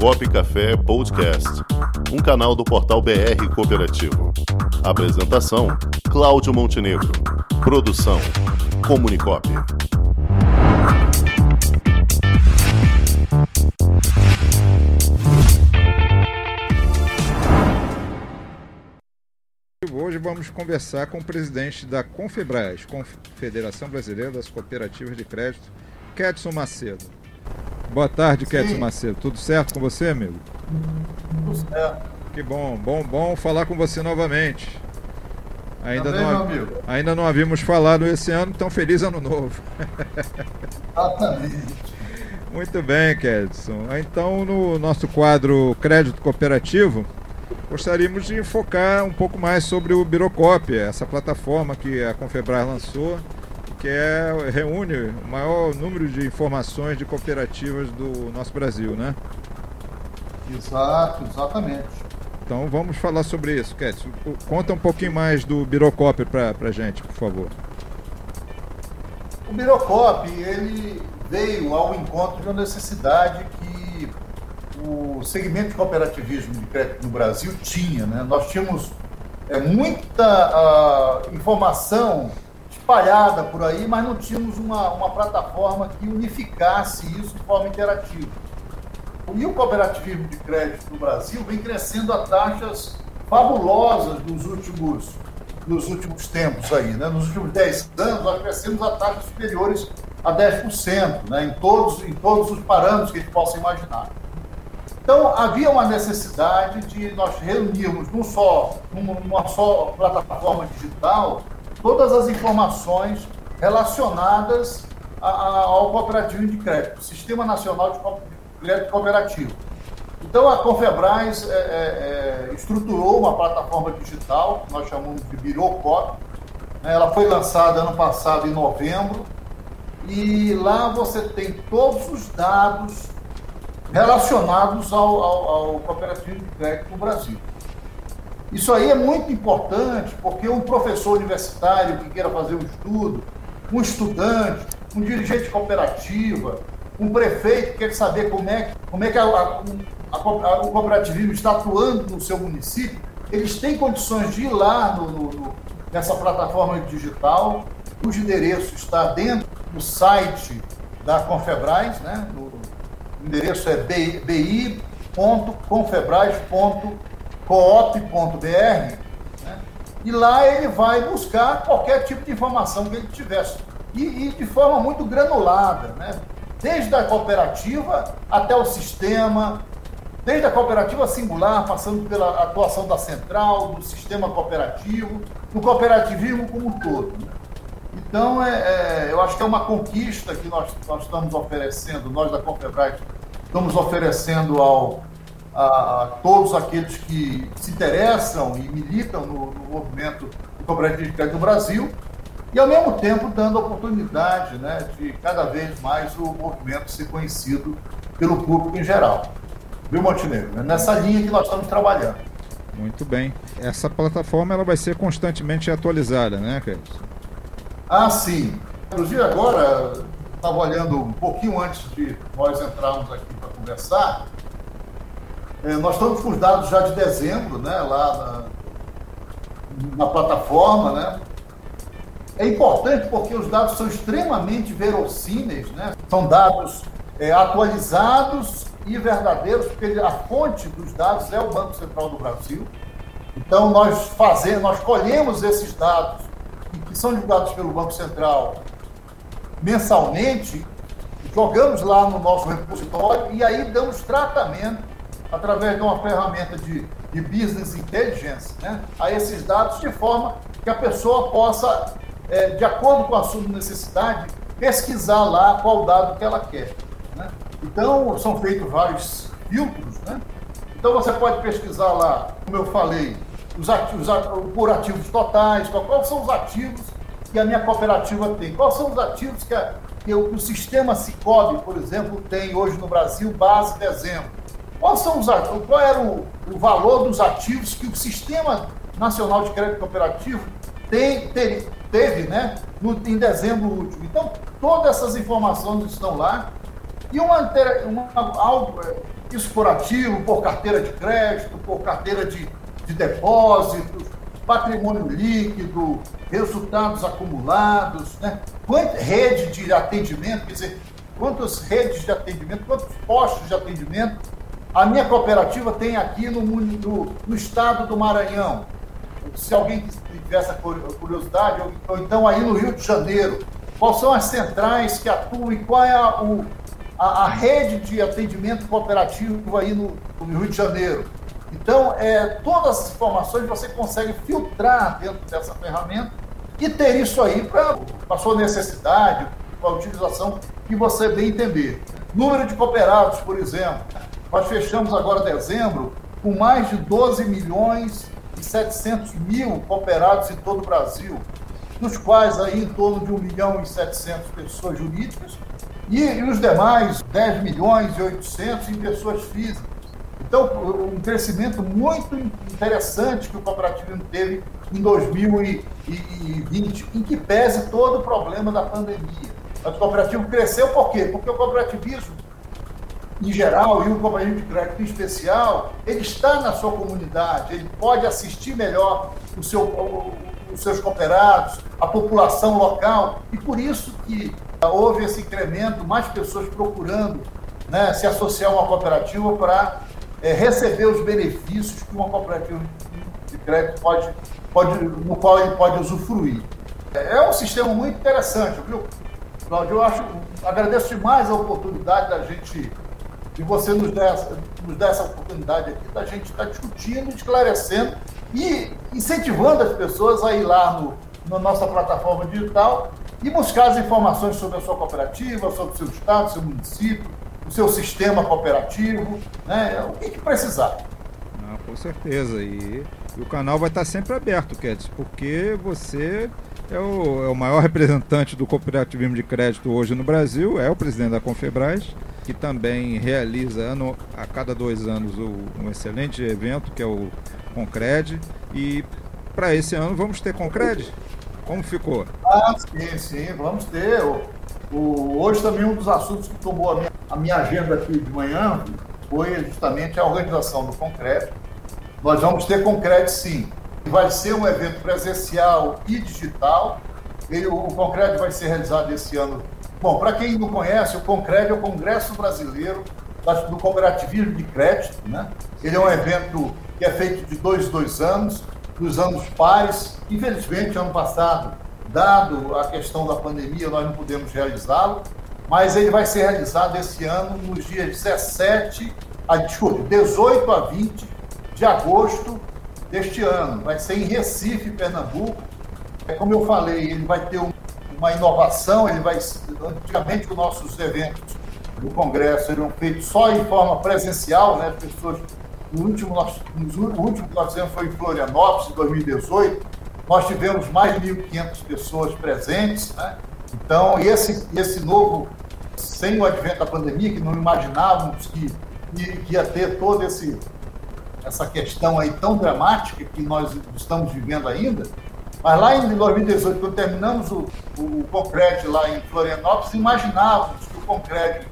Comunicop Café Podcast, um canal do portal BR Cooperativo. Apresentação: Cláudio Montenegro. Produção: Comunicop. Hoje vamos conversar com o presidente da Confebras, Confederação Brasileira das Cooperativas de Crédito, Kedson Macedo. Boa tarde, Kedson Macedo. Tudo certo com você, amigo? Tudo certo. Que bom, bom, bom falar com você novamente. Ainda, Também, não, amigo. ainda não havíamos falado esse ano, então feliz ano novo. Exatamente. Muito bem, Kedson. Então, no nosso quadro Crédito Cooperativo, gostaríamos de focar um pouco mais sobre o Birocop, essa plataforma que a Confebras lançou, que é, reúne o maior número de informações de cooperativas do nosso Brasil, né? Exato, exatamente. Então vamos falar sobre isso, Kedson. Conta um pouquinho mais do Birocop para a gente, por favor. O Birocop, ele veio ao encontro de uma necessidade que o segmento de cooperativismo de crédito no Brasil tinha. Né? Nós tínhamos é, muita ah, informação espalhada por aí, mas não tínhamos uma, uma plataforma que unificasse isso de forma interativa. E o cooperativismo de crédito no Brasil vem crescendo a taxas fabulosas nos últimos, nos últimos tempos aí. Né? Nos últimos 10 anos, nós crescemos a taxas superiores a 10%, né? em, todos, em todos os parâmetros que a gente possa imaginar. Então, havia uma necessidade de nós reunirmos num só, numa só plataforma digital todas as informações relacionadas a, a, ao cooperativo de crédito, Sistema Nacional de Crédito Cooperativo. Então, a Confebras é, é, é, estruturou uma plataforma digital, nós chamamos de Birocop. Né? Ela foi lançada ano passado, em novembro, e lá você tem todos os dados relacionados ao, ao, ao cooperativo de crédito no Brasil. Isso aí é muito importante porque um professor universitário que queira fazer um estudo, um estudante, um dirigente de cooperativa, um prefeito que quer saber como é, como é que a, a, a, o cooperativismo está atuando no seu município, eles têm condições de ir lá no, no, nessa plataforma digital, cujo endereço está dentro do site da Confebras, né? o endereço é bi.confebras.coop.br, né? e lá ele vai buscar qualquer tipo de informação que ele tivesse, e, e de forma muito granulada, né? desde a cooperativa até o sistema, desde a cooperativa singular, passando pela atuação da central, do sistema cooperativo, do cooperativismo como um todo. Né? Então, é, é, eu acho que é uma conquista que nós, nós estamos oferecendo, nós da Confebras estamos oferecendo ao, a, a, todos aqueles que se interessam e militam no, no movimento do cooperativo de crédito do Brasil, e ao mesmo tempo dando oportunidade né, de cada vez mais o movimento ser conhecido pelo público em geral. Viu, Montenegro? É nessa linha que nós estamos trabalhando. Muito bem. Essa plataforma ela vai ser constantemente atualizada, né, Carlos? Ah, sim. Inclusive agora, estava olhando um pouquinho antes de nós entrarmos aqui para conversar, é, nós estamos com os dados já de dezembro, né, lá na, na plataforma, né? É importante porque os dados são extremamente verossímeis, né? São dados é, atualizados e verdadeiros, porque a fonte dos dados é o Banco Central do Brasil. Então nós fazemos, nós colhemos esses dados que são divulgados pelo Banco Central mensalmente, jogamos lá no nosso repositório e aí damos tratamento através de uma ferramenta de, de business intelligence né, a esses dados de forma que a pessoa possa, é, de acordo com a sua necessidade, pesquisar lá qual dado que ela quer. Né? Então, são feitos vários filtros. Né? Então, você pode pesquisar lá, como eu falei, os ativos, por ativos totais, quais são os ativos que a minha cooperativa tem, quais são os ativos que, a, que o, que o sistema Cicobi, por exemplo, tem hoje no Brasil, base dezembro. Quais são os, qual era o, o valor dos ativos que o Sistema Nacional de Crédito Cooperativo tem, teve, teve né, no, em dezembro último? Então, todas essas informações estão lá. E uma, uma algo, isso por ativo, por carteira de crédito, por carteira de, de depósitos, patrimônio líquido, resultados acumulados, né? Rede de atendimento, quer dizer, quantas redes de atendimento, quantos postos de atendimento a minha cooperativa tem aqui no, no, no estado do Maranhão. Se alguém tiver essa curiosidade, ou, ou, então aí no Rio de Janeiro, quais são as centrais que atuam e qual é a, o, a, a rede de atendimento cooperativo aí no, no Rio de Janeiro. Então, é, todas as informações você consegue filtrar dentro dessa ferramenta e ter isso aí para a sua necessidade, para a utilização que você bem entender. Número de cooperados, por exemplo. Nós fechamos agora dezembro com mais de 12 milhões e 700 mil cooperados em todo o Brasil, dos quais aí em torno de 1 milhão e 700 pessoas jurídicas e, e os demais 10 milhões e 800 em pessoas físicas. Então, um crescimento muito interessante que o cooperativismo teve em 2020, em que pese todo o problema da pandemia. Mas o cooperativo cresceu por quê? Porque o cooperativismo, em geral, e o cooperativo de crédito em especial, ele está na sua comunidade, ele pode assistir melhor o seu, os seus cooperados, a população local, e por isso que houve esse incremento, mais pessoas procurando né, se associar a uma cooperativa para é, receber os benefícios que uma cooperativa de crédito pode, pode, no qual ele pode usufruir. É um sistema muito interessante, viu, Cláudio? Eu acho, agradeço demais a oportunidade da gente, de você nos dar, nos dar essa oportunidade aqui, da gente estar discutindo, esclarecendo e incentivando as pessoas a ir lá no, na nossa plataforma digital e buscar as informações sobre a sua cooperativa, sobre o seu estado, seu município, o seu sistema cooperativo, né? o que, que precisar. Não, com certeza. E, e, o canal vai estar sempre aberto, Kedson, porque você é o, é o maior representante do cooperativismo de crédito hoje no Brasil, é o presidente da Confebras, que também realiza ano, a cada dois anos o, um excelente evento que é o Concred. E para esse ano vamos ter Concred? Como ficou? Ah, sim, sim, vamos ter. O, o, hoje também um dos assuntos que tomou a minha, a minha agenda aqui de manhã foi justamente a organização do Concreto. Nós vamos ter Concreto sim. Vai ser um evento presencial e digital. Ele, o Concreto vai ser realizado esse ano. Bom, para quem não conhece, o Concreto é o Congresso Brasileiro do Cooperativismo de Crédito. Né? Ele é um evento que é feito de dois, dois anos, dos anos pares. Infelizmente, ano passado, dado a questão da pandemia, nós não pudemos realizá-lo, mas ele vai ser realizado esse ano nos dias 17 a desculpa, 18 a 20 de agosto deste ano. Vai ser em Recife, Pernambuco. É como eu falei, ele vai ter um, uma inovação, ele vai antigamente os nossos eventos do Congresso eram feitos só em forma presencial, né? Pessoas no último, o último que nós fizemos foi em Florianópolis, em 2018. Nós tivemos mais de 1.500 pessoas presentes. Né? Então, esse, esse novo, sem o advento da pandemia, que não imaginávamos que, que ia ter toda essa questão aí tão dramática que nós estamos vivendo ainda, mas lá em 2018, quando terminamos o, o concreto lá em Florianópolis, imaginávamos que o concreto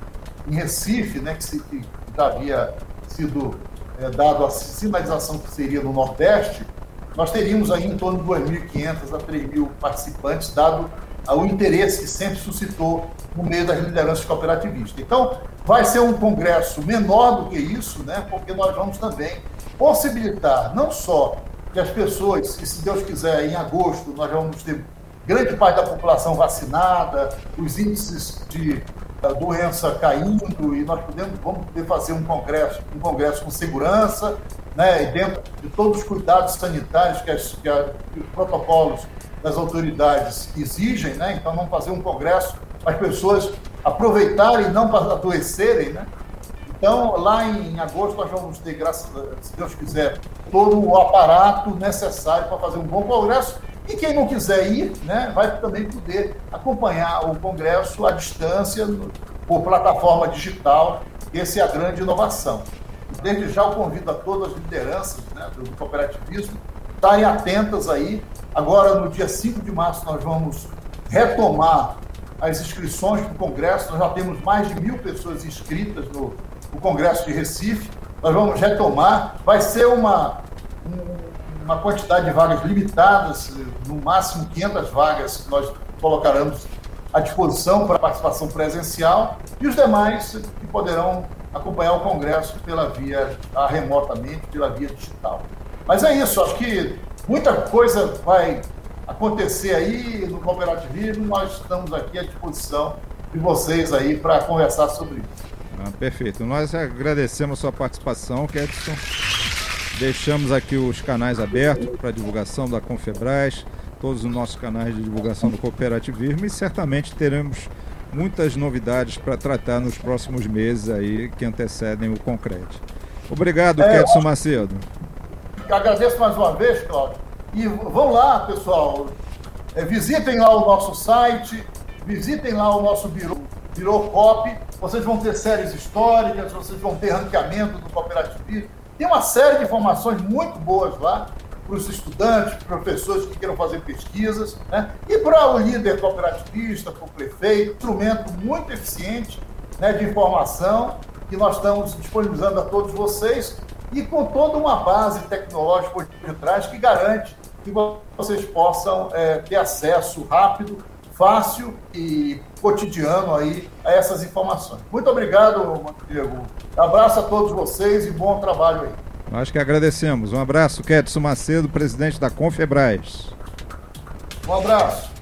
em Recife, né, que, se, que havia sido é, dado a sinalização que seria no Nordeste, nós teríamos aí em torno de 2.500 a 3.000 participantes, dado o interesse que sempre suscitou no meio das lideranças cooperativistas. Então, vai ser um congresso menor do que isso, né, porque nós vamos também possibilitar não só que as pessoas, e se Deus quiser, em agosto, nós vamos ter grande parte da população vacinada, os índices de doença caindo e nós podemos, vamos poder fazer um congresso, um congresso com segurança, né, e dentro de todos os cuidados sanitários que, as, que, a, que os protocolos das autoridades exigem, né, então vamos fazer um congresso para as pessoas aproveitarem e não para adoecerem, né. Então, lá em, agosto, nós vamos ter, graças se Deus quiser, todo o aparato necessário para fazer um bom congresso e quem não quiser ir, né, vai também poder acompanhar o Congresso à distância, por plataforma digital. Essa é a grande inovação. Desde já eu convido a todas as lideranças né, do cooperativismo estarem atentas aí. Agora, no dia 5 de março, nós vamos retomar as inscrições para o Congresso. Nós já temos mais de mil pessoas inscritas no, o Congresso de Recife. Nós vamos retomar. Vai ser uma, uma quantidade de vagas limitadas, no máximo 500 vagas que nós colocaremos à disposição para participação presencial e os demais que poderão acompanhar o Congresso pela via ah, remotamente, pela via digital. Mas é isso, acho que muita coisa vai acontecer aí no cooperativismo, nós estamos aqui à disposição de vocês aí para conversar sobre isso. Ah, perfeito. Nós agradecemos a sua participação, Kedson. Deixamos aqui os canais abertos para divulgação da Confebras, todos os nossos canais de divulgação do cooperativismo e certamente teremos muitas novidades para tratar nos próximos meses aí que antecedem o concreto. Obrigado, é, Kedson Macedo. Agradeço mais uma vez, Cláudio. E vão lá, pessoal. É, visitem lá o nosso site, visitem lá o nosso Biro, Birocop. Vocês vão ter séries históricas, vocês vão ter ranqueamento do cooperativismo. Tem uma série de informações muito boas lá para os estudantes, professores que queiram fazer pesquisas, né? e para o líder cooperativista, para o prefeito, instrumento muito eficiente né, de informação que nós estamos disponibilizando a todos vocês e com toda uma base tecnológica por trás que garante que vocês possam é, ter acesso rápido, fácil e cotidiano aí a essas informações. Muito obrigado, Montenegro. Abraço a todos vocês e bom trabalho aí. Nós que agradecemos. Um abraço, Kedson Macedo, presidente da Confebras. Um abraço.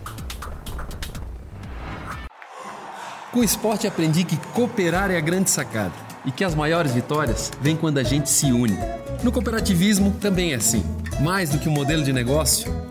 Com o esporte aprendi que cooperar é a grande sacada e que as maiores vitórias vêm quando a gente se une. No cooperativismo também é assim. Mais do que um modelo de negócio,